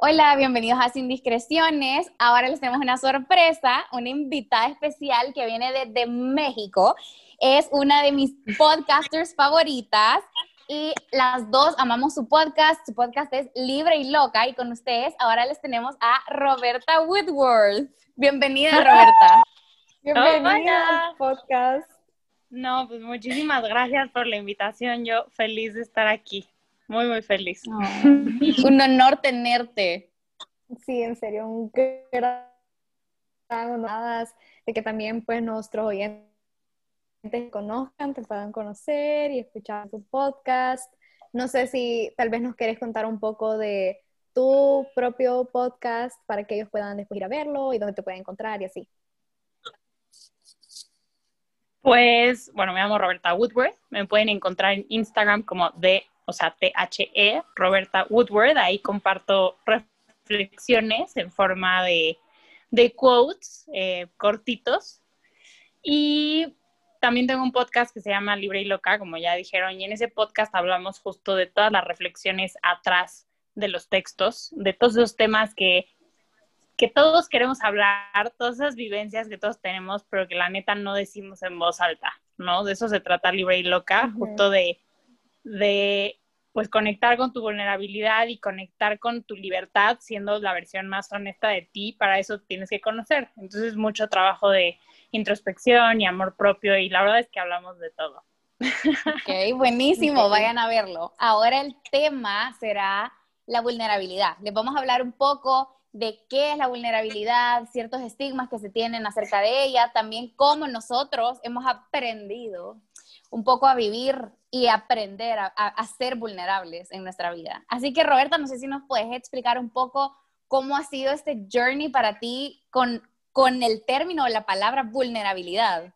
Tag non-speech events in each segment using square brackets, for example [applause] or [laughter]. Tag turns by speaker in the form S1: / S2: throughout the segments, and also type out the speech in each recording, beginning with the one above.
S1: Hola, bienvenidos a Sin Discreciones. Ahora les tenemos una sorpresa, una invitada especial que viene desde México. Es una de mis podcasters favoritas y las dos amamos su podcast. Su podcast es Libre y Loca y con ustedes ahora les tenemos a Roberta Woodworth. Bienvenida, [laughs] Roberta.
S2: Bienvenida al podcast. No, pues muchísimas gracias por la invitación. Yo feliz de estar aquí. Muy, muy feliz. [laughs]
S1: un honor tenerte.
S3: Sí, en serio, un gran honor de que también pues nuestros oyentes te conozcan, te puedan conocer y escuchar tu podcast. No sé si tal vez nos quieres contar un poco de tu propio podcast para que ellos puedan después ir a verlo y dónde te pueden encontrar y así.
S2: Pues, bueno, me llamo Roberta Woodworth. Me pueden encontrar en Instagram como de, o sea, T-H-E, Roberta Woodworth. Ahí comparto reflexiones en forma de, de quotes eh, cortitos. Y también tengo un podcast que se llama Libre y Loca, como ya dijeron, y en ese podcast hablamos justo de todas las reflexiones atrás de los textos, de todos esos temas que que todos queremos hablar, todas esas vivencias que todos tenemos, pero que la neta no decimos en voz alta, ¿no? De eso se trata Libre y Loca, justo de, de, pues, conectar con tu vulnerabilidad y conectar con tu libertad, siendo la versión más honesta de ti, para eso tienes que conocer. Entonces, mucho trabajo de introspección y amor propio, y la verdad es que hablamos de todo.
S1: Ok, buenísimo, vayan a verlo. Ahora el tema será la vulnerabilidad. Les vamos a hablar un poco de qué es la vulnerabilidad, ciertos estigmas que se tienen acerca de ella, también cómo nosotros hemos aprendido un poco a vivir y aprender a, ser vulnerables en nuestra vida. Así que Roberta, no sé si nos puedes explicar un poco cómo ha sido este journey para ti con, con el término o la palabra vulnerabilidad.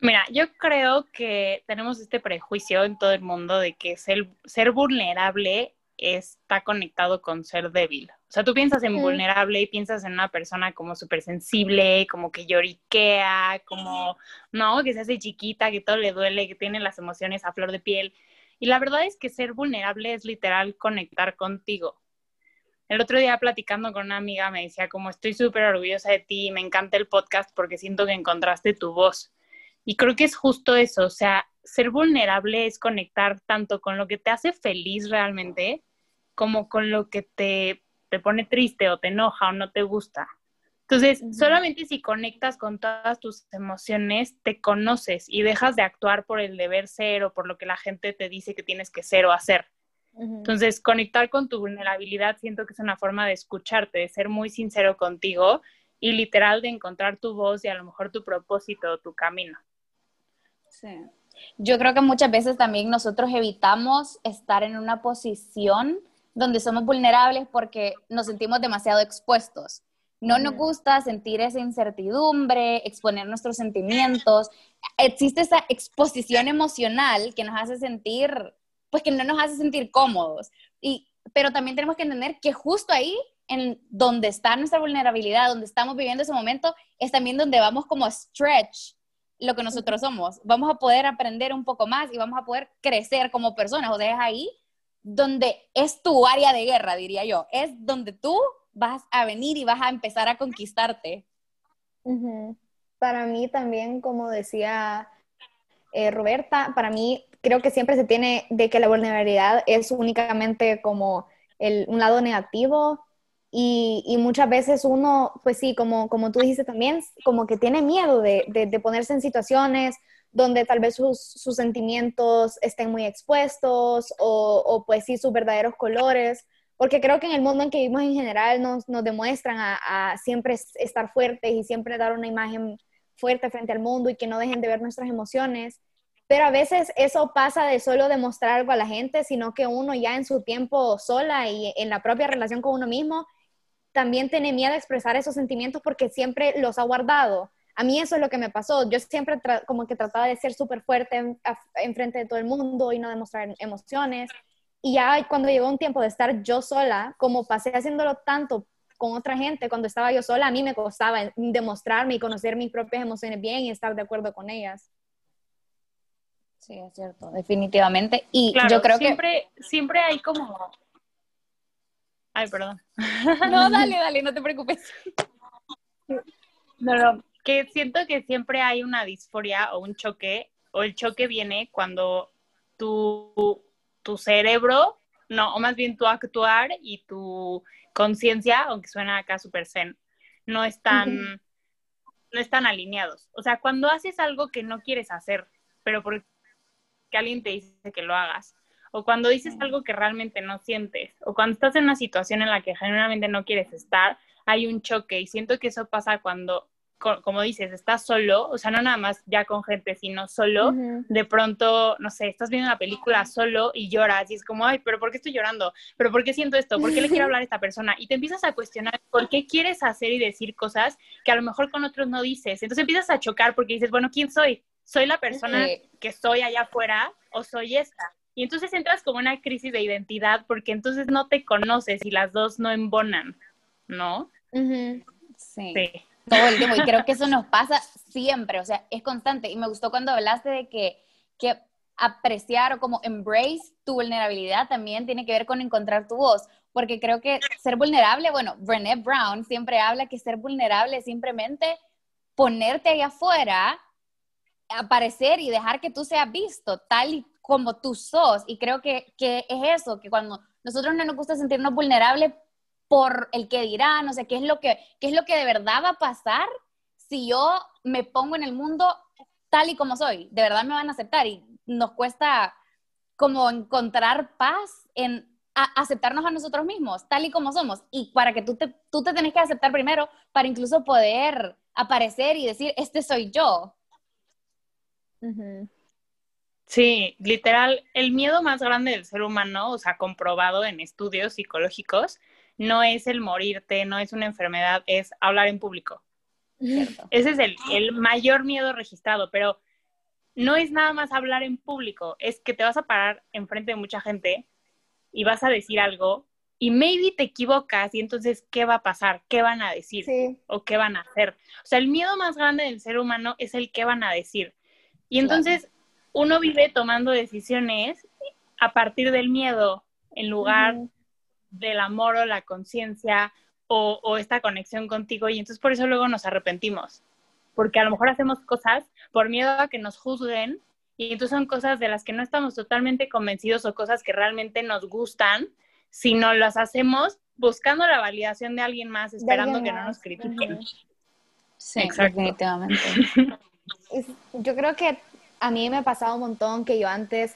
S2: Mira, yo creo que tenemos este prejuicio en todo el mundo de que ser, ser vulnerable está conectado con ser débil. O sea, tú piensas en vulnerable y piensas en una persona como súper sensible, como que lloriquea, como, no, que se hace chiquita, que todo le duele, que tiene las emociones a flor de piel. Y la verdad es que ser vulnerable es literal conectar contigo. El otro día platicando con una amiga me decía como estoy súper orgullosa de ti, me encanta el podcast porque siento que encontraste tu voz. Y creo que es justo eso, o sea, ser vulnerable es conectar tanto con lo que te hace feliz realmente como con lo que te, te pone triste o te enoja o no te gusta. Entonces, solamente si conectas con todas tus emociones, te conoces y dejas de actuar por el deber ser o por lo que la gente te dice que tienes que ser o hacer. Entonces, conectar con tu vulnerabilidad siento que es una forma de escucharte, de ser muy sincero contigo y literal de encontrar tu voz y a lo mejor tu propósito o tu camino.
S1: Sí. Yo creo que muchas veces también nosotros evitamos estar en una posición donde somos vulnerables porque nos sentimos demasiado expuestos. No nos gusta sentir esa incertidumbre, exponer nuestros sentimientos. Existe esa exposición emocional que nos hace sentir, pues que no nos hace sentir cómodos. Y, pero también tenemos que entender que justo ahí, en donde está nuestra vulnerabilidad, donde estamos viviendo ese momento, es también donde vamos como stretch lo que nosotros somos. Vamos a poder aprender un poco más y vamos a poder crecer como personas. O sea, es ahí donde es tu área de guerra, diría yo. Es donde tú vas a venir y vas a empezar a conquistarte.
S3: Para mí también, como decía eh, Roberta, para mí creo que siempre se tiene de que la vulnerabilidad es únicamente como el, un lado negativo y, muchas veces uno, pues sí, como, como tú dijiste también, como que tiene miedo de, de, ponerse en situaciones donde tal vez sus, sentimientos estén muy expuestos o, o, pues sí, sus verdaderos colores, porque creo que en el mundo en que vivimos en general nos, nos demuestran a, a, siempre estar fuertes y siempre dar una imagen fuerte frente al mundo y que no dejen de ver nuestras emociones. Pero a veces eso pasa de solo demostrar algo a la gente, sino que uno ya en su tiempo sola y en la propia relación con uno mismo también tiene miedo a expresar esos sentimientos porque siempre los ha guardado. A mí eso es lo que me pasó. Yo siempre como que trataba de ser súper fuerte en, frente de todo el mundo y no demostrar emociones. Y ya cuando llegó un tiempo de estar yo sola, como pasé haciéndolo tanto con otra gente, cuando estaba yo sola, a mí me costaba demostrarme y conocer mis propias emociones bien y estar de acuerdo con ellas.
S1: Sí, es cierto, definitivamente. Y
S2: Claro,
S1: yo creo
S2: siempre, siempre hay como... Ay, perdón.
S1: que... [laughs] No, dale, [laughs] dale, no te preocupes.
S2: No, no, que siento que siempre hay una disforia o un choque, o el choque viene cuando tu, tu cerebro, no, o más bien tu actuar y tu conciencia, aunque suena acá súper zen, no están, no están alineados. O sea, cuando haces algo que no quieres hacer, pero porque alguien te dice que lo hagas, o cuando dices algo que realmente no sientes, o cuando estás en una situación en la que genuinamente no quieres estar, hay un choque y siento que eso pasa cuando, co- como dices, estás solo, o sea, no nada más ya con gente, sino solo, de pronto, no sé, estás viendo una película solo y lloras y es como, ay, pero ¿por qué estoy llorando? ¿Pero por qué siento esto? ¿Por qué le quiero hablar a esta persona? Y te empiezas a cuestionar por qué quieres hacer y decir cosas que a lo mejor con otros no dices. Entonces empiezas a chocar porque dices, bueno, ¿quién soy? ¿Soy la persona que soy allá afuera o soy esta? Y entonces entras como una crisis de identidad porque entonces no te conoces y las dos no embonan, ¿no?
S1: Sí.
S2: Sí.
S1: Todo el tiempo. Y creo que eso nos pasa siempre, o sea, es constante. Y me gustó cuando hablaste de que, que apreciar o como embrace tu vulnerabilidad también tiene que ver con encontrar tu voz. Porque creo que ser vulnerable, bueno, Brené Brown siempre habla que ser vulnerable es simplemente ponerte ahí afuera, aparecer y dejar que tú seas visto tal y como tú sos. Y creo que, que es eso, que cuando nosotros no nos gusta sentirnos vulnerables por el que dirán, o sea, qué es lo que, qué es lo que de verdad va a pasar si yo me pongo en el mundo tal y como soy, de verdad me van a aceptar y nos cuesta como encontrar paz en a- aceptarnos a nosotros mismos, tal y como somos, y para que tú te, tú te tenés que aceptar primero para incluso poder aparecer y decir, este soy yo.
S2: Sí, literal, el miedo más grande del ser humano, o sea, comprobado en estudios psicológicos, no es el morirte, no es una enfermedad, es hablar en público.
S1: ¿cierto?
S2: Ese es el, el mayor miedo registrado, pero no es nada más hablar en público, es que te vas a parar enfrente de mucha gente y vas a decir algo y maybe te equivocas y entonces, ¿qué va a pasar? ¿Qué van a decir?
S3: Sí.
S2: o qué van a hacer. O sea, el miedo más grande del ser humano es el qué van a decir. Y entonces uno vive tomando decisiones a partir del miedo en lugar. Del amor o la conciencia o, o esta conexión contigo. Y entonces por eso luego nos arrepentimos. Porque a lo mejor hacemos cosas por miedo a que nos juzguen y entonces son cosas de las que no estamos totalmente convencidos o cosas que realmente nos gustan, sino las hacemos buscando la validación de alguien más, esperando
S3: alguien
S2: que no nos critiquen.
S1: Sí,
S2: Exacto.
S1: definitivamente. [laughs]
S3: Yo creo que a mí me ha pasado un montón que yo antes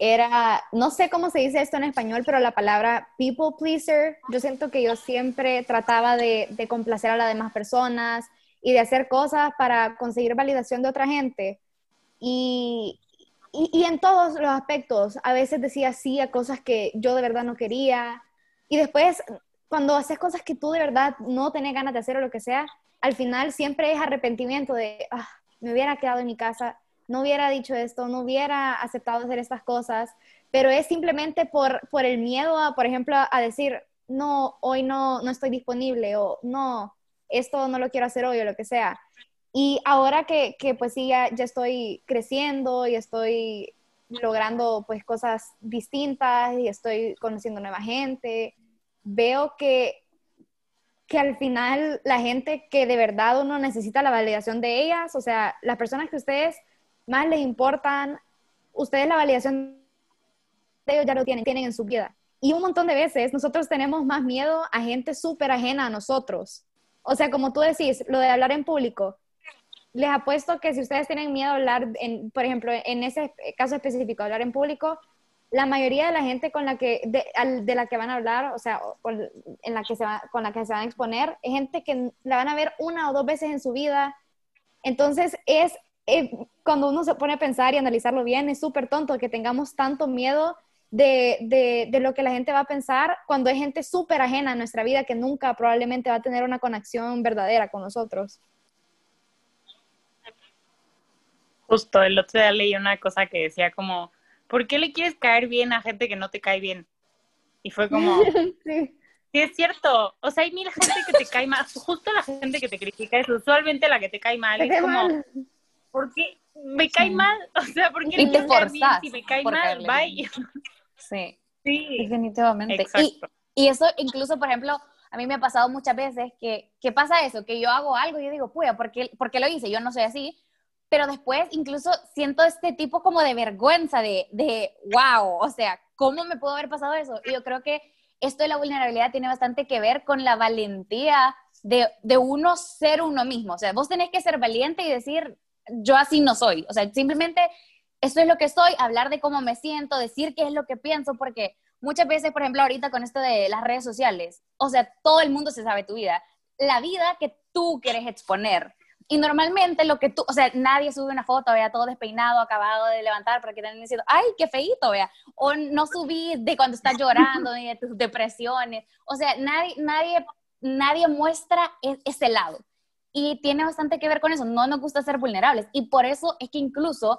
S3: era, no sé cómo se dice esto en español, pero la palabra people pleaser, yo siento que yo siempre trataba de, de complacer a las demás personas y de hacer cosas para conseguir validación de otra gente. Y, y, y en todos los aspectos, a veces decía sí a cosas que yo de verdad no quería. Y después, cuando haces cosas que tú de verdad no tenés ganas de hacer o lo que sea, al final siempre es arrepentimiento de, ah, me hubiera quedado en mi casa, no hubiera dicho esto, no hubiera aceptado hacer estas cosas, pero es simplemente por, por el miedo a, por ejemplo, a decir, no, hoy no, no estoy disponible o no, esto no lo quiero hacer hoy o lo que sea. Y ahora que, que pues sí, ya, ya estoy creciendo y estoy logrando pues cosas distintas y estoy conociendo nueva gente, veo que, que al final la gente que de verdad uno necesita la validación de ellas, o sea, las personas que ustedes más les importan, ustedes la validación de ellos ya lo tienen, tienen en su vida. Y un montón de veces nosotros tenemos más miedo a gente súper ajena a nosotros. O sea, como tú decís, lo de hablar en público, les apuesto que si ustedes tienen miedo a hablar, en, por ejemplo, en ese caso específico, hablar en público, la mayoría de la gente con la que, de, la que van a hablar, o sea, en la que se va- con la que se van a exponer, es gente que la van a ver una o dos veces en su vida. Entonces, es, eh, cuando uno se pone a pensar y analizarlo bien, es súper tonto que tengamos tanto miedo de, de, de lo que la gente va a pensar cuando es gente súper ajena a nuestra vida que nunca probablemente va a tener una conexión verdadera con nosotros.
S2: Justo, el otro día leí una cosa que decía como, ¿por qué le quieres caer bien a gente que no te cae bien? Y fue como, [laughs]
S3: Sí.
S2: sí es cierto, o sea, hay mil gente que te cae mal, justo la gente que te critica es usualmente la que te cae mal,
S3: Te
S2: es como,
S3: mal.
S2: ¿Por qué, me cae mal, [laughs] o sea, porque
S1: y te forzas
S2: si me cae mal, bye.
S1: Sí. [laughs] sí, definitivamente. Y, y, eso incluso, por ejemplo, a mí me ha pasado muchas veces que, que pasa eso, que yo hago algo y yo digo, puya, ¿por qué, ¿por qué lo hice? Yo no soy así, pero después incluso siento este tipo como de vergüenza, de, de, wow, o sea, ¿cómo me pudo haber pasado eso? Y yo creo que esto de la vulnerabilidad tiene bastante que ver con la valentía de, de uno ser uno mismo. O sea, vos tenés que ser valiente y decir, yo así no soy. O sea, simplemente esto es lo que soy, hablar de cómo me siento, decir qué es lo que pienso, porque muchas veces, por ejemplo, ahorita con esto de las redes sociales, o sea, todo el mundo se sabe tu vida, la vida que tú quieres exponer. Y normalmente lo que tú, o sea, nadie sube una foto, vea, todo despeinado, acabado de levantar, porque están diciendo, ay, qué feito, vea. O no subí de cuando estás llorando, de tus depresiones. O sea, nadie, nadie, nadie muestra e-, ese lado. Y tiene bastante que ver con eso. No nos gusta ser vulnerables. Y por eso es que incluso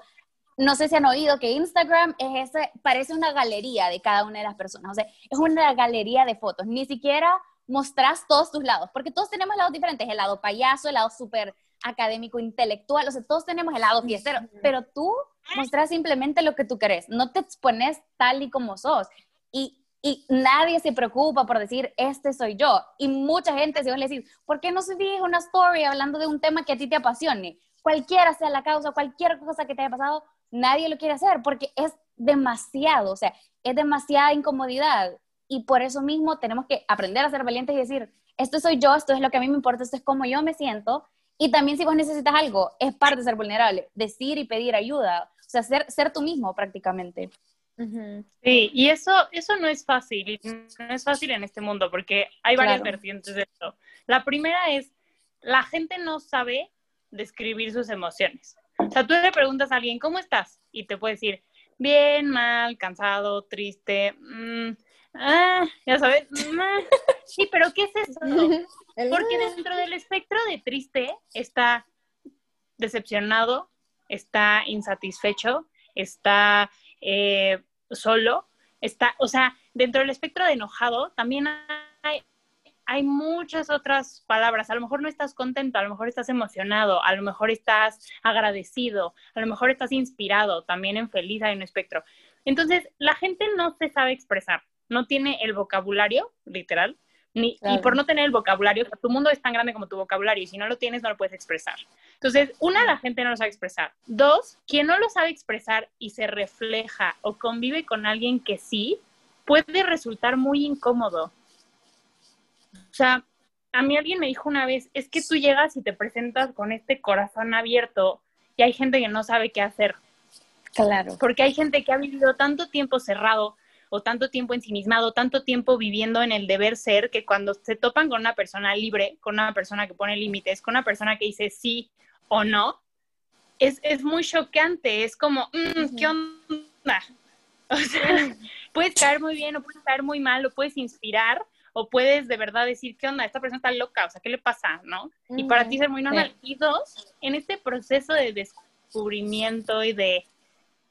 S1: no sé si han oído que Instagram es ese, parece una galería de cada una de las personas. O sea, es una galería de fotos. Ni siquiera mostrás todos tus lados, porque todos tenemos lados diferentes. El lado payaso, el lado súper académico, intelectual. O sea, todos tenemos el lado fiestero, pero tú mostrás simplemente lo que tú querés. No te expones tal y como sos. Y y nadie se preocupa por decir, este soy yo. Y mucha gente, se vos le decís, ¿por qué no subís una story hablando de un tema que a ti te apasione? Cualquiera sea la causa, cualquier cosa que te haya pasado, nadie lo quiere hacer porque es demasiado, o sea, es demasiada incomodidad y por eso mismo tenemos que aprender a ser valientes y decir, esto soy yo, esto es lo que a mí me importa, esto es como yo me siento y también si vos necesitas algo, es parte de ser vulnerable, decir y pedir ayuda, o sea, ser, ser tú mismo prácticamente.
S2: Sí, y eso, eso no es fácil, no es fácil en este mundo porque hay varias vertientes de esto. La primera es, la gente no sabe describir sus emociones. O sea, tú le preguntas a alguien, ¿cómo estás? Y te puede decir, bien, mal, cansado, triste, mm, ah, ya sabes, mm, [laughs] sí, pero ¿qué es eso? [laughs] Porque [laughs] dentro del espectro de triste está decepcionado, está insatisfecho, está eh, solo, está, o sea, dentro del espectro de enojado también hay hay muchas otras palabras. A lo mejor no estás contento, a lo mejor estás emocionado, a lo mejor estás agradecido, a lo mejor estás inspirado. También en feliz hay un espectro. Entonces, la gente no se sabe expresar, no tiene el vocabulario, literal, ni, y por no tener el vocabulario, tu mundo es tan grande como tu vocabulario y si no lo tienes no lo puedes expresar. Entonces, una, la gente no lo sabe expresar. Dos, quien no lo sabe expresar y se refleja o convive con alguien que sí, puede resultar muy incómodo o sea, a mí alguien me dijo una vez, es que tú llegas y te presentas con este corazón abierto y hay gente que no sabe qué hacer.
S1: Claro.
S2: Porque hay gente que ha vivido tanto tiempo cerrado o tanto tiempo ensimismado, tanto tiempo viviendo en el deber ser, que cuando se topan con una persona libre, con una persona que pone límites, con una persona que dice sí o no, es, es muy choqueante, es como, mm, ¿qué onda? [laughs] O sea, puedes caer muy bien o puedes caer muy mal, o puedes inspirar, o puedes de verdad decir, ¿qué onda? Esta persona está loca, o sea, ¿qué le pasa? ¿No? Y para ti ser muy normal. Y dos, en este proceso de descubrimiento y de,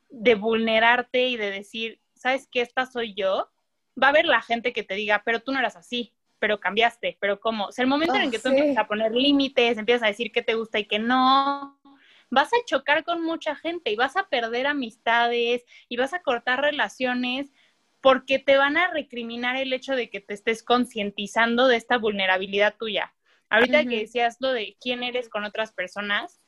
S2: de vulnerarte y de decir, ¿sabes qué? Esta soy yo, va a haber la gente que te diga, pero tú no eras así, pero cambiaste, pero ¿cómo? O sea, el momento en el que tú empiezas a poner límites, empiezas a decir qué te gusta y qué no, vas a chocar con mucha gente y vas a perder amistades y vas a cortar relaciones porque te van a recriminar el hecho de que te estés concientizando de esta vulnerabilidad tuya. Ahorita que decías lo de quién eres con otras personas,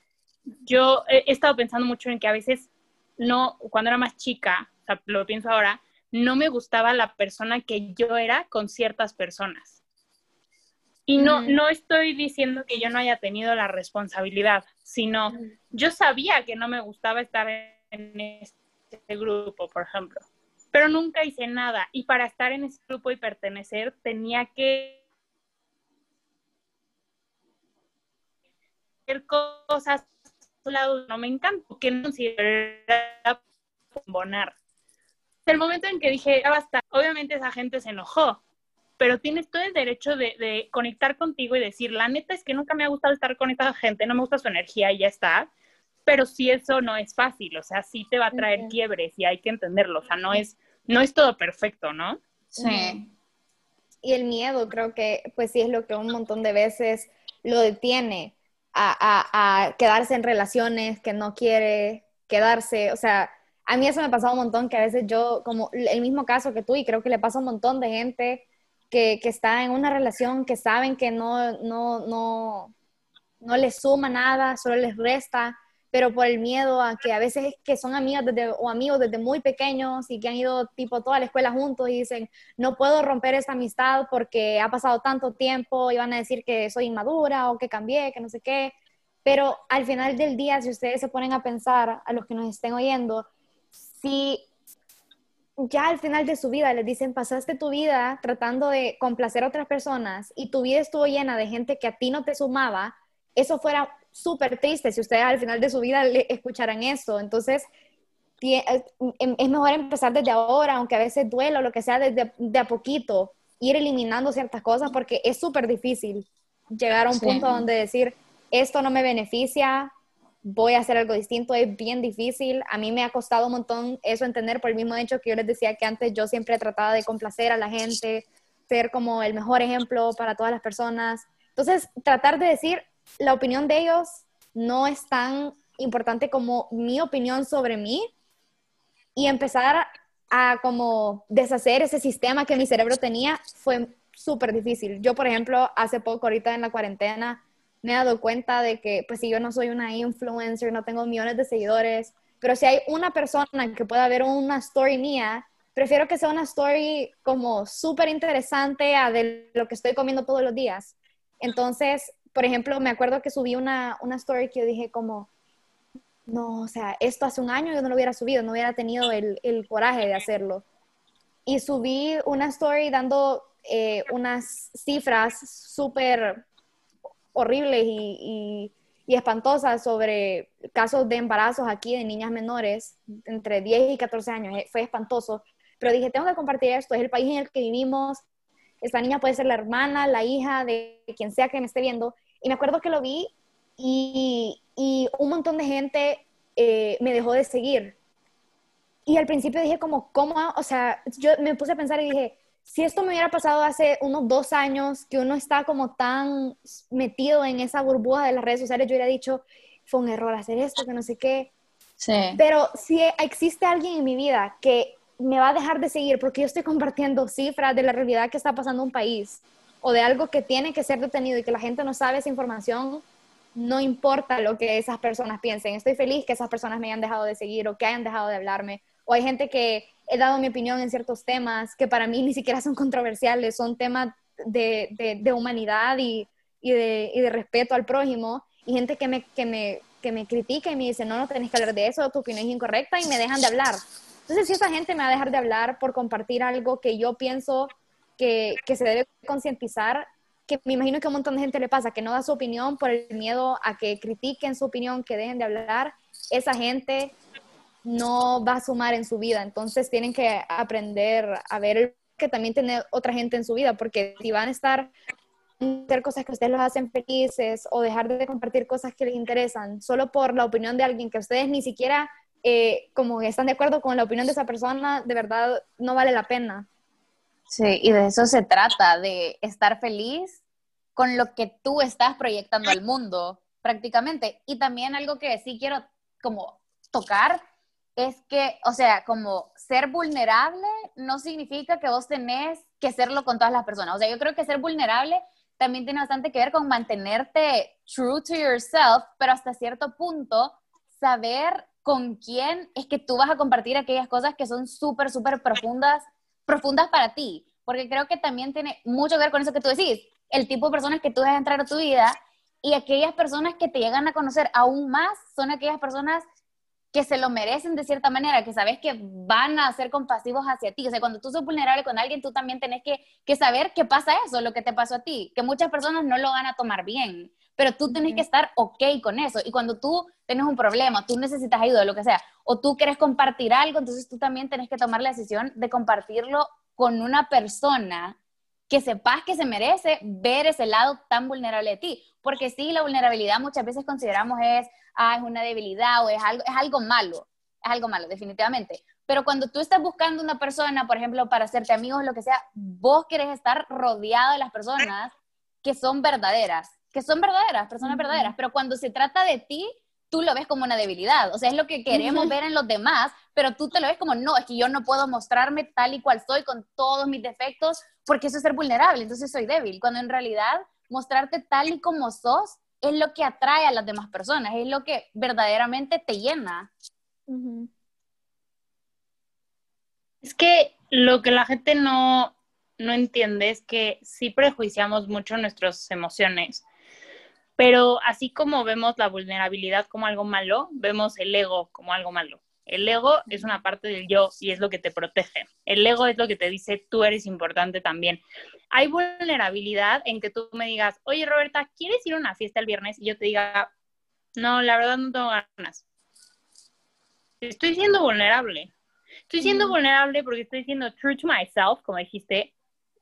S2: yo he, estado pensando mucho en que a veces no, cuando era más chica, sea, lo pienso ahora, no me gustaba la persona que yo era con ciertas personas. Y no, no estoy diciendo que yo no haya tenido la responsabilidad, sino yo sabía que no me gustaba estar en este grupo, por ejemplo pero nunca hice nada. Y para estar en ese grupo y pertenecer tenía que hacer cosas a su lado no me encanta, que no consideraba bonar. El momento en que dije, ya basta, obviamente esa gente se enojó, pero tienes todo el derecho de, de, conectar contigo y decir, la neta es que nunca me ha gustado estar con esta gente, no me gusta su energía y ya está pero sí eso no es fácil, o sea, sí te va a traer quiebres y hay que entenderlo, o sea, no es, no es todo perfecto, ¿no?
S3: Sí. Y el miedo creo que pues sí es lo que un montón de veces lo detiene, a, a, quedarse en relaciones que no quiere quedarse. O sea, a mí eso me ha pasado un montón, que a veces yo, como el mismo caso que tú, y creo que le pasa a un montón de gente que, que está en una relación que saben que no, no, no, no les suma nada, solo les resta, pero por el miedo a que a veces que son amigas desde, o amigos desde muy pequeños y que han ido tipo toda la escuela juntos y dicen, no puedo romper esta amistad porque ha pasado tanto tiempo y van a decir que soy inmadura o que cambié, que no sé qué. Pero al final del día, si ustedes se ponen a pensar, a los que nos estén oyendo, si ya al final de su vida les dicen, pasaste tu vida tratando de complacer a otras personas y tu vida estuvo llena de gente que a ti no te sumaba, eso fuera súper triste si ustedes al final de su vida le escucharan eso. Entonces, eh, em, es mejor empezar desde ahora, aunque a veces duela o lo que sea, desde de a poquito, ir eliminando ciertas cosas porque es súper difícil llegar a un punto donde decir, esto no me beneficia, voy a hacer algo distinto, es bien difícil. A mí me ha costado un montón eso entender por el mismo hecho que yo les decía que antes yo siempre trataba de complacer a la gente, ser como el mejor ejemplo para todas las personas. Entonces, tratar de decir, la opinión de ellos no es tan importante como mi opinión sobre mí y empezar a como deshacer ese sistema que mi cerebro tenía fue súper difícil. Yo, por ejemplo, hace poco, ahorita en la cuarentena, me he dado cuenta de que, pues si yo no soy una influencer, no tengo millones de seguidores, pero si hay una persona que pueda ver una story mía, prefiero que sea una story como súper interesante a de lo que estoy comiendo todos los días. Entonces, por ejemplo, me acuerdo que subí una, una story que yo dije como, no, o sea, esto hace un año yo no lo hubiera subido, no hubiera tenido el, el coraje de hacerlo. Y subí una story dando eh, unas cifras súper horribles y, y, espantosas sobre casos de embarazos aquí de niñas menores entre 10 y 14 años. Eh, fue espantoso. Pero dije, tengo que compartir esto, es el país en el que vivimos. Esta niña puede ser la hermana, la hija de quien sea que me esté viendo. Y me acuerdo que lo vi y, y un montón de gente eh, me dejó de seguir. Y al principio dije como, ¿cómo? O sea, yo me puse a pensar y dije, si esto me hubiera pasado hace unos dos años, que uno está como tan metido en esa burbuja de las redes sociales, yo hubiera dicho, fue un error hacer esto, que no sé qué. Sí. Pero si existe alguien en mi vida que me va a dejar de seguir porque yo estoy [laughs] compartiendo cifras de la realidad que está pasando en un país o de algo que tiene que ser detenido y que la gente no sabe esa información, no importa lo que esas personas piensen. Estoy feliz que esas personas me hayan dejado de seguir o que hayan dejado de hablarme. O hay gente que he dado mi opinión en ciertos temas que para mí ni siquiera son controversiales, son temas de, de, humanidad y, y, de, y, de, respeto al prójimo, y gente que me, que, me, que me critica y me dice, no, no tenés que hablar de eso, tu opinión es incorrecta, y me dejan de hablar. Entonces, si esa gente me va a dejar de hablar por compartir algo que yo pienso que, que se debe concientizar, que me imagino que a un montón de gente le pasa, que no da su opinión por el miedo a que critiquen su opinión, que dejen de hablar, esa gente no va a sumar en su vida. Entonces tienen que aprender a ver que también tiene otra gente en su vida, porque si van a estar hacer cosas que ustedes los hacen felices o dejar de compartir cosas que les interesan solo por la opinión de alguien que ustedes ni siquiera eh, como están de acuerdo con la opinión de esa persona, de verdad no vale la pena.
S1: Sí, y de eso se trata, de estar feliz con lo que tú estás proyectando al mundo, prácticamente. Y también algo que sí quiero como tocar es que, o sea, como ser vulnerable no significa que vos tenés que serlo con todas las personas. O sea, yo creo que ser vulnerable también tiene bastante que ver con mantenerte true to yourself, pero hasta cierto punto saber con quién es que tú vas a compartir aquellas cosas que son súper, súper profundas, profundas para ti. Porque creo que también tiene mucho que ver con eso que tú decís, el tipo de personas que tú dejas entrar a tu vida y aquellas personas que te llegan a conocer aún más son aquellas personas que se lo merecen de cierta manera, que sabes que van a ser compasivos hacia ti. O sea, cuando tú sos vulnerable con alguien, tú también tenés que, que saber qué pasa eso, lo que te pasó a ti, que muchas personas no lo van a tomar bien, pero tú tenés que estar ok con eso. Y cuando tú tienes un problema, tú necesitas ayuda, lo que sea, o tú quieres compartir algo, entonces tú también tenés que tomar la decisión de compartirlo con una persona que sepas que se merece ver ese lado tan vulnerable de ti. Porque sí, la vulnerabilidad muchas veces consideramos es, ah, es una debilidad o es algo, es algo malo, es algo malo, definitivamente. Pero cuando tú estás buscando una persona, por ejemplo, para hacerte amigos, lo que sea, vos querés estar rodeado de las personas que son verdaderas, que son verdaderas, personas verdaderas, pero cuando se trata de ti, tú lo ves como una debilidad, o sea, es lo que queremos ver en los demás, pero tú te lo ves como, no, es que yo no puedo mostrarme tal y cual soy con todos mis defectos, porque eso es ser vulnerable, entonces soy débil, cuando en realidad mostrarte tal y como sos es lo que atrae a las demás personas, es lo que verdaderamente te llena.
S2: Es que lo que la gente no, no entiende es que sí prejuiciamos mucho nuestras emociones, pero así como vemos la vulnerabilidad como algo malo, vemos el ego como algo malo. El ego es una parte del yo y es lo que te protege. El ego es lo que te dice tú eres importante también. Hay vulnerabilidad en que tú me digas, oye Roberta, ¿quieres ir a una fiesta el viernes? Y yo te diga, no, la verdad no tengo ganas. Estoy siendo vulnerable. Estoy siendo vulnerable porque estoy siendo true to myself, como dijiste,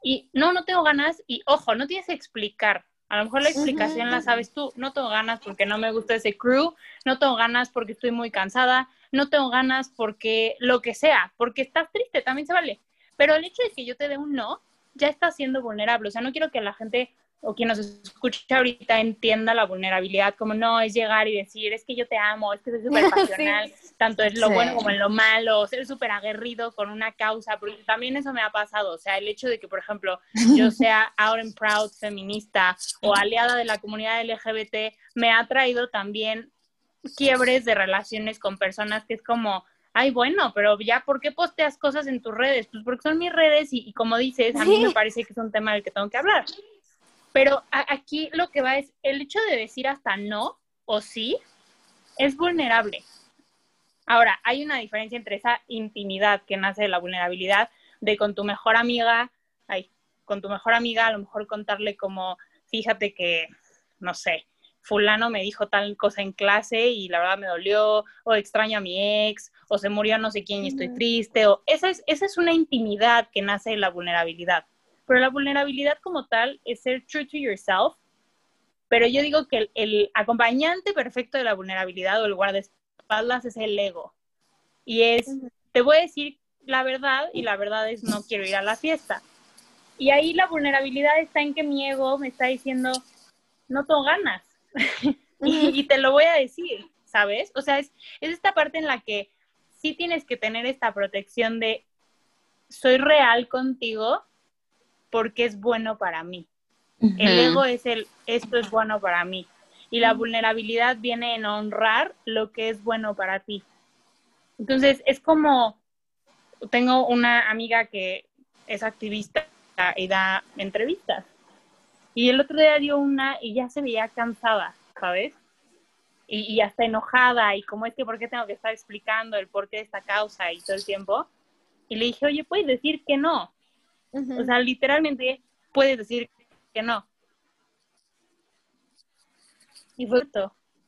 S2: y no, no tengo ganas y ojo, no tienes que explicar. A lo mejor la explicación la sabes tú. No tengo ganas porque no me gusta ese crew, no tengo ganas porque estoy muy cansada, no tengo ganas porque lo que sea, porque estás triste, también se vale. Pero el hecho de que yo te dé un no, ya estás siendo vulnerable. O sea, no quiero que la gente o quien nos escucha ahorita entienda la vulnerabilidad, como no es llegar y decir, es que yo te amo, es que soy [laughs] súper pasional, tanto en lo bueno como en lo malo, ser súper aguerrido con una causa, porque también eso me ha pasado, o sea, el hecho de que, por ejemplo, yo [laughs] sea out and proud feminista o aliada de la comunidad LGBT, me ha traído también quiebres de relaciones con personas que es como, ay, bueno, pero ya, ¿por qué posteas cosas en tus redes? Pues porque son mis redes y, y como dices, a mí me parece que es un tema del que tengo que hablar. Pero aquí lo que va es, el hecho de decir hasta no o sí es vulnerable. Ahora, hay una diferencia entre esa intimidad que nace de la vulnerabilidad de con tu mejor amiga, ay, con tu mejor amiga a lo mejor contarle como, fíjate que, no sé, fulano me dijo tal cosa en clase y la verdad me dolió, o extraño a mi ex, o se murió no sé quién y estoy triste, o esa es, esa es una intimidad que nace de la vulnerabilidad. Pero la vulnerabilidad como tal es ser true to yourself. Pero yo digo que el, acompañante perfecto de la vulnerabilidad o el guardaespaldas es el ego. Y es, te voy a decir la verdad y la verdad es no quiero ir a la fiesta. Y ahí la vulnerabilidad está en que mi ego me está diciendo, no tengo ganas. [laughs] y, te lo voy a decir, ¿sabes? O sea, es, es esta parte en la que sí tienes que tener esta protección de soy real contigo porque es bueno para mí. El ego es el, esto es bueno para mí. Y la vulnerabilidad viene en honrar lo que es bueno para ti. Entonces, es como, tengo una amiga que es activista y da entrevistas. Y el otro día dio una y ya se veía cansada, ¿sabes? Y, y hasta enojada y como es que, ¿por qué tengo que estar explicando el porqué de esta causa y todo el tiempo? Y le dije, oye, puedes decir que no, o sea, literalmente puedes decir que no. Y fue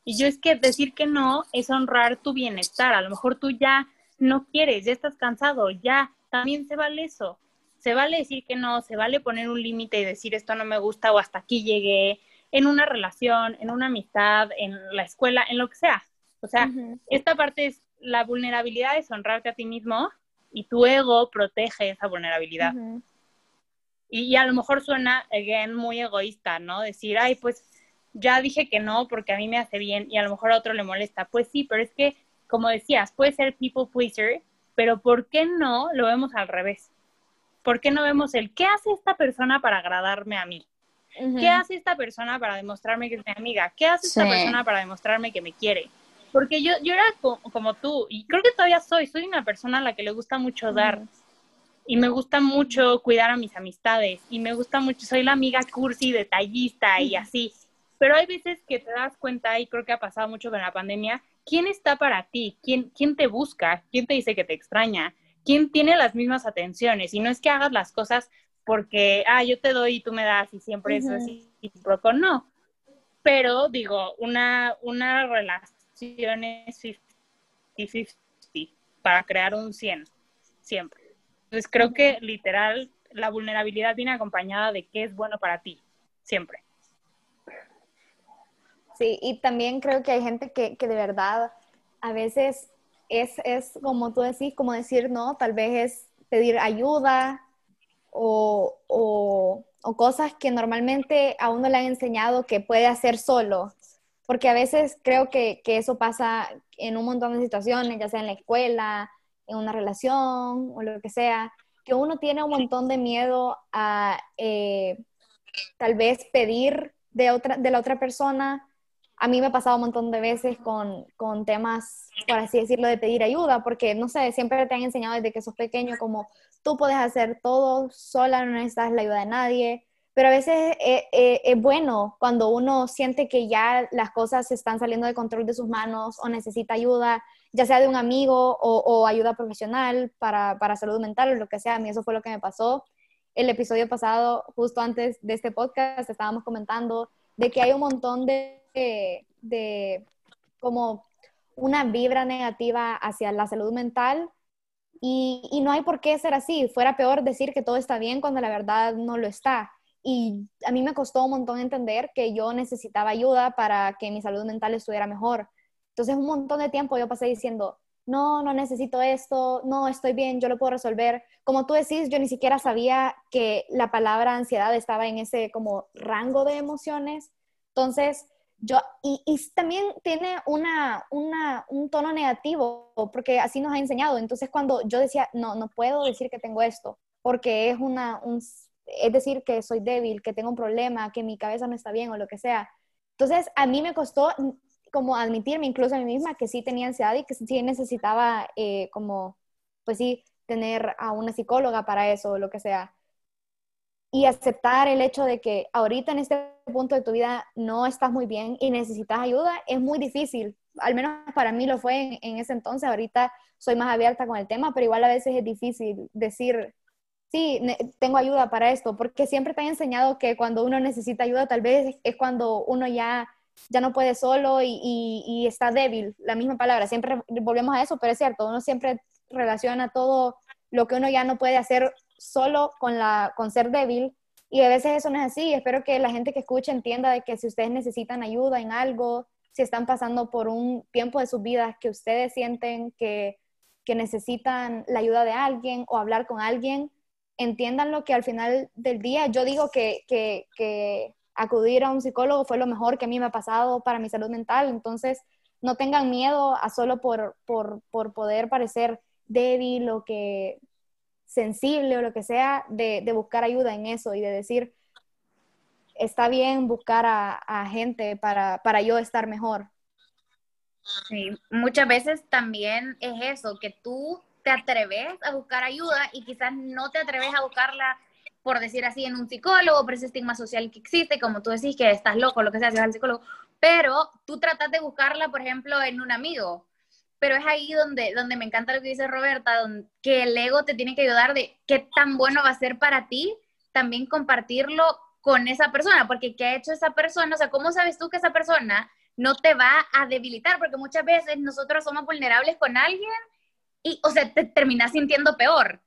S2: Y yo es que decir que no es honrar tu bienestar. A lo mejor tú ya no quieres, ya estás cansado, ya también se vale eso. Se vale decir que no, se vale poner un límite y decir esto no me gusta o hasta aquí llegué, en una relación, en una amistad, en la escuela, en lo que sea. O sea, esta parte es la vulnerabilidad es honrarte a ti mismo y tu ego protege esa vulnerabilidad. Y, a lo mejor suena, again, muy egoísta, ¿no? Decir, ay, pues ya dije que no porque a mí me hace bien y a lo mejor a otro le molesta. Pues sí, pero es que, como decías, puede ser people pleaser, pero ¿por qué no lo vemos al revés? ¿Por qué no vemos el qué hace esta persona para agradarme a mí? ¿Qué hace esta persona para demostrarme que es mi amiga? ¿Qué hace esta persona para demostrarme que me quiere? Porque yo, yo era como, tú, y creo que todavía soy, soy una persona a la que le gusta mucho dar y me gusta mucho cuidar a mis amistades y me gusta mucho, soy la amiga cursi, detallista y así. Pero hay veces que te das cuenta, y creo que ha pasado mucho con la pandemia, ¿quién está para ti? ¿Quién, quién te busca? ¿Quién te dice que te extraña? ¿Quién tiene las mismas atenciones? Y no es que hagas las cosas porque, ah, yo te doy y tú me das y siempre es así, no. Pero digo, una, una relación es 50-50 para crear un 100, siempre. Entonces creo que literal la vulnerabilidad viene acompañada de qué es bueno para ti, siempre.
S3: Sí, y también creo que hay gente que, de verdad a veces es, es, como tú decís, como decir no, tal vez es pedir ayuda o, o cosas que normalmente a uno le han enseñado que puede hacer solo. Porque a veces creo que, que eso pasa en un montón de situaciones, ya sea en la escuela, en una relación o lo que sea, que uno tiene un montón de miedo a eh, tal vez pedir de, otra, de la otra persona. A mí me ha pasado un montón de veces con, con, temas, por así decirlo, de pedir ayuda, porque, no sé, siempre te han enseñado desde que sos pequeño como tú puedes hacer todo sola, no necesitas la ayuda de nadie. Pero a veces es, es bueno cuando uno siente que ya las cosas están saliendo de control de sus manos o necesita ayuda, ya sea de un amigo o, ayuda profesional para, para, salud mental o lo que sea. A mí eso fue lo que me pasó. El episodio pasado, justo antes de este podcast, estábamos comentando de que hay un montón de, de, como una vibra negativa hacia la salud mental y, y, no hay por qué ser así. Fuera peor decir que todo está bien cuando la verdad no lo está. Y a mí me costó un montón entender que yo necesitaba ayuda para que mi salud mental estuviera mejor. Entonces un montón de tiempo yo pasé diciendo, no, no necesito esto, no, estoy bien, yo lo puedo resolver. Como tú decís, yo ni siquiera sabía que la palabra ansiedad estaba en ese como rango de emociones. Entonces, yo, y, y también tiene una, una, un tono negativo, porque así nos ha enseñado. Entonces, cuando yo decía, no, no puedo decir que tengo esto, porque es una, un, es decir, que soy débil, que tengo un problema, que mi cabeza no está bien o lo que sea. Entonces, a mí me costó como admitirme incluso a mí misma que sí tenía ansiedad y que sí necesitaba eh, como, pues sí, tener a una psicóloga para eso o lo que sea. Y aceptar el hecho de que ahorita en este punto de tu vida no estás muy bien y necesitas ayuda es muy difícil. Al menos para mí lo fue en, ese entonces. Ahorita soy más abierta con el tema, pero igual a veces es difícil decir, sí, tengo ayuda para esto, porque siempre te han enseñado que cuando uno necesita ayuda, tal vez es cuando uno ya ya no puede solo y, está débil, la misma palabra, siempre volvemos a eso, pero es cierto, uno siempre relaciona todo lo que uno ya no puede hacer solo con, la, con ser débil y a veces eso no es así. Espero que la gente que escuche entienda de que si ustedes necesitan ayuda en algo, si están pasando por un tiempo de sus vidas que ustedes sienten que, que necesitan la ayuda de alguien o hablar con alguien, entiendan lo que al final del día yo digo que, que acudir a un psicólogo fue lo mejor que a mí me ha pasado para mi salud mental. Entonces, no tengan miedo a solo por, por, poder parecer débil o que sensible o lo que sea, de, de, buscar ayuda en eso y de decir, está bien buscar a, a gente para, para yo estar mejor.
S1: Sí, muchas veces también es eso, que tú te atreves a buscar ayuda y quizás no te atreves a buscarla por decir así, en un psicólogo, por ese estigma social que existe, como tú decís que estás loco, lo que sea, si vas al psicólogo, pero tú tratas de buscarla, por ejemplo, en un amigo, pero es ahí donde, donde me encanta lo que dice Roberta, que el ego te tiene que ayudar de qué tan bueno va a ser para ti también compartirlo con esa persona, porque ¿qué ha hecho esa persona? O sea, ¿cómo sabes tú que esa persona no te va a debilitar? Porque muchas veces nosotros somos vulnerables con alguien y, o sea, te terminas sintiendo peor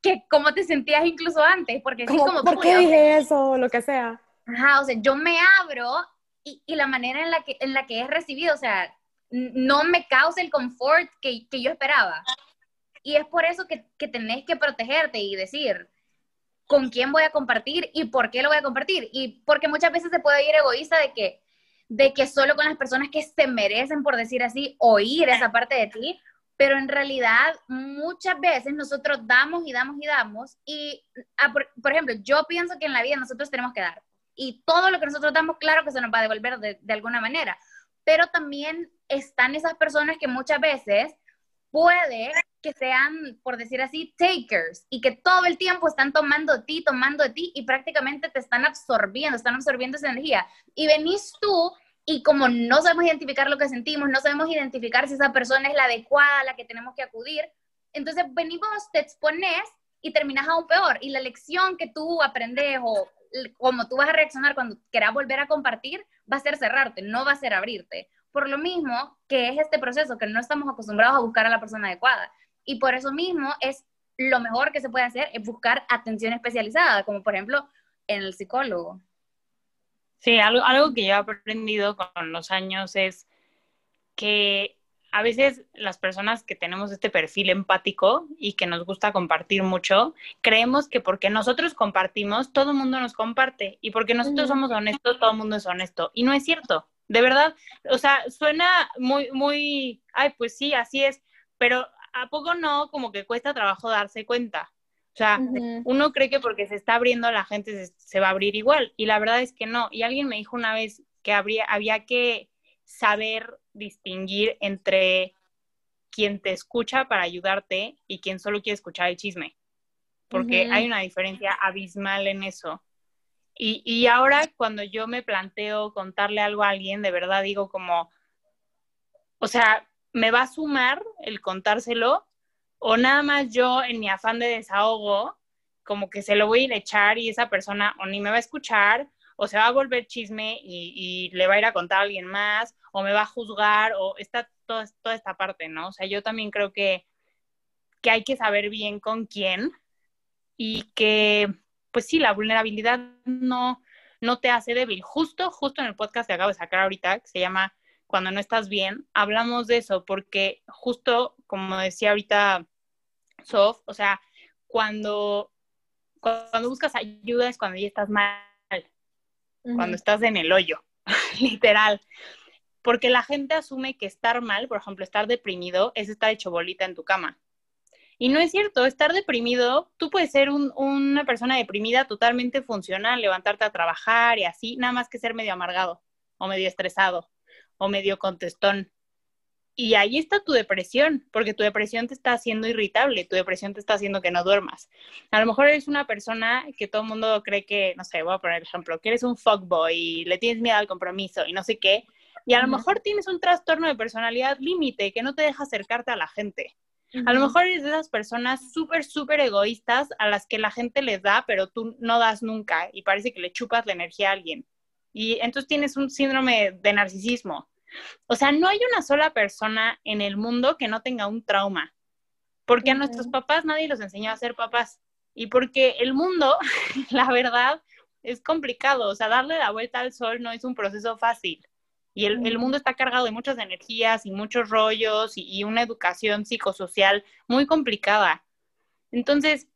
S1: que, cómo te sentías incluso antes, porque
S3: como, ¿por qué dije eso? Lo que sea.
S1: Ajá, o sea, yo me abro y, y, la manera en la, que, en la que es recibido, o sea, no me causa el confort que, que yo esperaba. Y es por eso que, que tenés que protegerte y decir, con quién voy a compartir y por qué lo voy a compartir. Y porque muchas veces se puede ir egoísta de que, de que solo con las personas que se merecen, por decir así, oír esa parte de ti, pero en realidad muchas veces nosotros damos y damos y damos y, ah, por, ejemplo, yo pienso que en la vida nosotros tenemos que dar y todo lo que nosotros damos, claro que se nos va a devolver de, de alguna manera, pero también están esas personas que muchas veces puede que sean, por decir así, takers y que todo el tiempo están tomando de ti, tomando de ti y prácticamente te están absorbiendo, están absorbiendo esa energía. Y venís tú y como no sabemos identificar lo que sentimos, no sabemos identificar si esa persona es la adecuada a la que tenemos que acudir, entonces venimos, te expones y terminas aún peor. Y la lección que tú aprendes o como tú vas a reaccionar cuando quieras volver a compartir, va a ser cerrarte, no va a ser abrirte. Por lo mismo que es este proceso, que no estamos acostumbrados a buscar a la persona adecuada. Y por eso mismo es lo mejor que se puede hacer es buscar atención especializada, como por ejemplo en el psicólogo.
S2: Sí, algo, algo que yo he aprendido con los años es que a veces las personas que tenemos este perfil empático y que nos gusta compartir mucho, creemos que porque nosotros compartimos, todo el mundo nos comparte y porque nosotros somos honestos, todo el mundo es honesto. Y no es cierto, de verdad. O sea, suena muy, muy, ay, pues sí, así es, pero ¿a poco no? Como que cuesta trabajo darse cuenta. O sea, uno cree que porque se está abriendo la gente se, se, va a abrir igual y la verdad es que no. Y alguien me dijo una vez que habría, había que saber distinguir entre quien te escucha para ayudarte y quien solo quiere escuchar el chisme, porque hay una diferencia abismal en eso. Y, y, ahora cuando yo me planteo contarle algo a alguien, de verdad digo como, o sea, ¿me va a sumar el contárselo? O nada más yo en mi afán de desahogo, como que se lo voy a ir a echar y esa persona o ni me va a escuchar o se va a volver chisme y, le va a ir a contar a alguien más, o me va a juzgar, o está toda, esta parte, ¿no? O sea, yo también creo que, que hay que saber bien con quién y que, pues sí, la vulnerabilidad no, no te hace débil. Justo, justo en el podcast que acabo de sacar ahorita, que se llama Cuando no estás bien, hablamos de eso, porque justo, como decía ahorita Sof, o sea, cuando, cuando buscas ayuda es cuando ya estás mal cuando estás en el hoyo, [laughs] literal. Porque la gente asume que estar mal, por ejemplo, estar deprimido, es estar hecho bolita en tu cama. Y no es cierto, estar deprimido, tú puedes ser una persona deprimida totalmente funcional, levantarte a trabajar y así, nada más que ser medio amargado, o medio estresado, o medio contestón. Y ahí está tu depresión, porque tu depresión te está haciendo irritable, tu depresión te está haciendo que no duermas. A lo mejor eres una persona que todo el mundo cree que, no sé, voy a poner el ejemplo, que eres un fuckboy y le tienes miedo al compromiso y no sé qué, y a lo mejor tienes un trastorno de personalidad límite que no te deja acercarte a la gente. A lo mejor eres de esas personas súper, súper egoístas a las que la gente les da, pero tú no das nunca y parece que le chupas la energía a alguien. Y entonces tienes un síndrome de narcisismo o sea, no hay una sola persona en el mundo que no tenga un trauma, porque a nuestros papás nadie los enseñó a ser papás y porque el mundo, [laughs] la verdad, es complicado, o sea, darle la vuelta al sol no es un proceso fácil. Y el, mundo está cargado de muchas energías y muchos rollos y una educación psicosocial muy complicada. Entonces,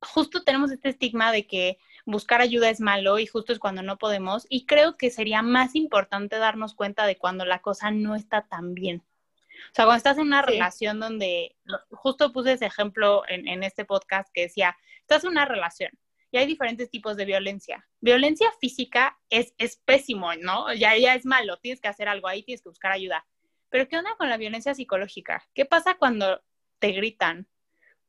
S2: justo tenemos este estigma de que buscar ayuda es malo y justo es cuando no podemos. Y creo que sería más importante darnos cuenta de cuando la cosa no está tan bien. O sea, cuando estás en una relación donde, justo puse ese ejemplo en, este podcast que decía, estás en una relación y hay diferentes tipos de violencia. Violencia física es, es pésimo, ¿no? Ya, ya es malo, tienes que hacer algo ahí, tienes que buscar ayuda. Pero ¿qué onda con la violencia psicológica? ¿Qué pasa cuando te gritan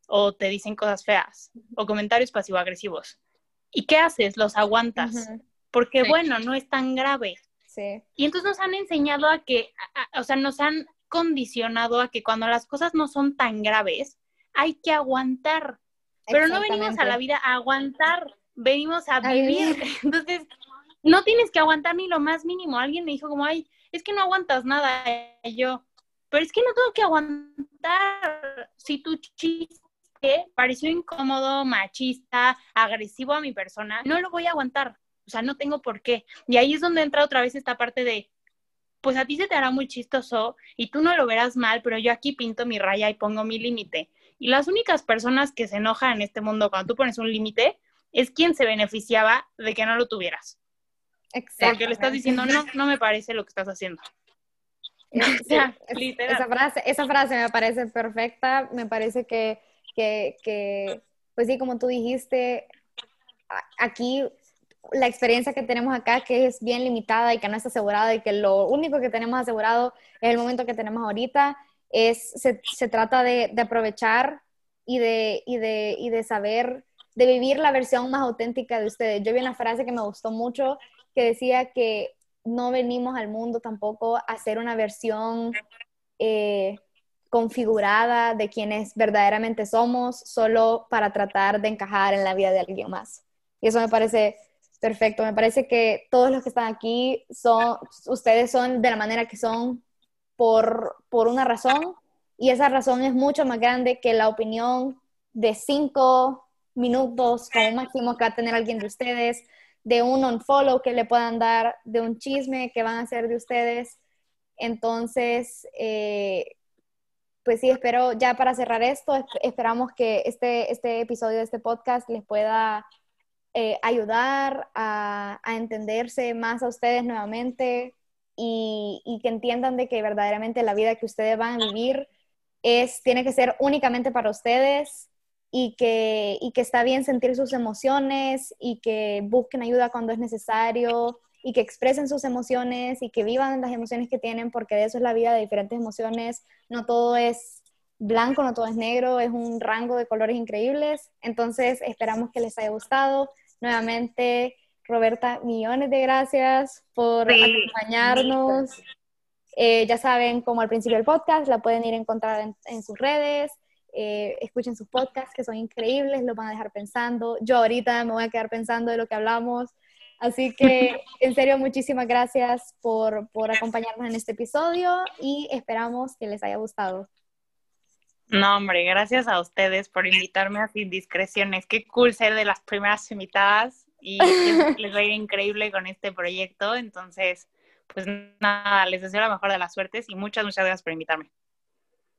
S2: o te dicen cosas feas o comentarios pasivo-agresivos? ¿Y qué haces? Los aguantas. Porque, bueno, no es tan grave. Sí. Y entonces nos han enseñado a que, o sea, nos han condicionado a que cuando las cosas no son tan graves, hay que aguantar. Pero no venimos a la vida a aguantar, venimos a, vivir. [laughs] Entonces, no tienes que aguantar ni lo más mínimo. Alguien me dijo como, ay, es que no aguantas nada. Y yo, pero es que no tengo que aguantar. Si tu chiste pareció incómodo, machista, agresivo a mi persona, no lo voy a aguantar. O sea, no tengo por qué. Y ahí es donde entra otra vez esta parte de, pues a ti se te hará muy chistoso y tú no lo verás mal, pero yo aquí pinto mi raya y pongo mi límite. Y las únicas personas que se enojan en este mundo cuando tú pones un límite es quien se beneficiaba de que no lo tuvieras. Exacto. Porque le estás diciendo, no, no me parece lo que estás haciendo. [laughs]
S3: esa, frase, esa frase me parece perfecta, me parece que que, pues sí, como tú dijiste, aquí la experiencia que tenemos acá, que es bien limitada y que no está asegurada y que lo único que tenemos asegurado es el momento que tenemos ahorita, es, se, trata de, aprovechar y de, y, de, y de saber, de vivir la versión más auténtica de ustedes. Yo vi una frase que me gustó mucho que decía que no venimos al mundo tampoco a hacer una versión eh, configurada de quienes verdaderamente somos solo para tratar de encajar en la vida de alguien más. Y eso me parece perfecto. Me parece que todos los que están aquí son, ustedes son de la manera que son por, por una razón y esa razón es mucho más grande que la opinión de cinco minutos como máximo que va a tener alguien de ustedes, de un unfollow que le puedan dar, de un chisme que van a hacer de ustedes Entonces, eh, pues sí, espero, ya para cerrar esto, esperamos que este, este episodio de este podcast les pueda eh, ayudar a, entenderse más a ustedes nuevamente y, y, que entiendan de que verdaderamente la vida que ustedes van a vivir es, tiene que ser únicamente para ustedes y que, y que está bien sentir sus emociones y que busquen ayuda cuando es necesario y que expresen sus emociones y que vivan las emociones que tienen, porque de eso es la vida, de diferentes emociones. No todo es blanco, no todo es negro, es un rango de colores increíbles. Entonces, esperamos que les haya gustado. Nuevamente, Roberta, millones de gracias por acompañarnos. Eh, ya saben, como al principio del podcast, la pueden ir a encontrar en, sus redes. Eh, escuchen sus podcasts que son increíbles, los van a dejar pensando. Yo ahorita me voy a quedar pensando de lo que hablamos. Así que, en serio, muchísimas gracias por, por acompañarnos en este episodio y esperamos que les haya gustado.
S2: No, hombre, gracias a ustedes por invitarme a Sin Discreciones. Qué cool ser de las primeras invitadas y les va a ir increíble con este proyecto. Entonces, pues nada, les deseo la mejor de las suertes y muchas, muchas gracias por invitarme.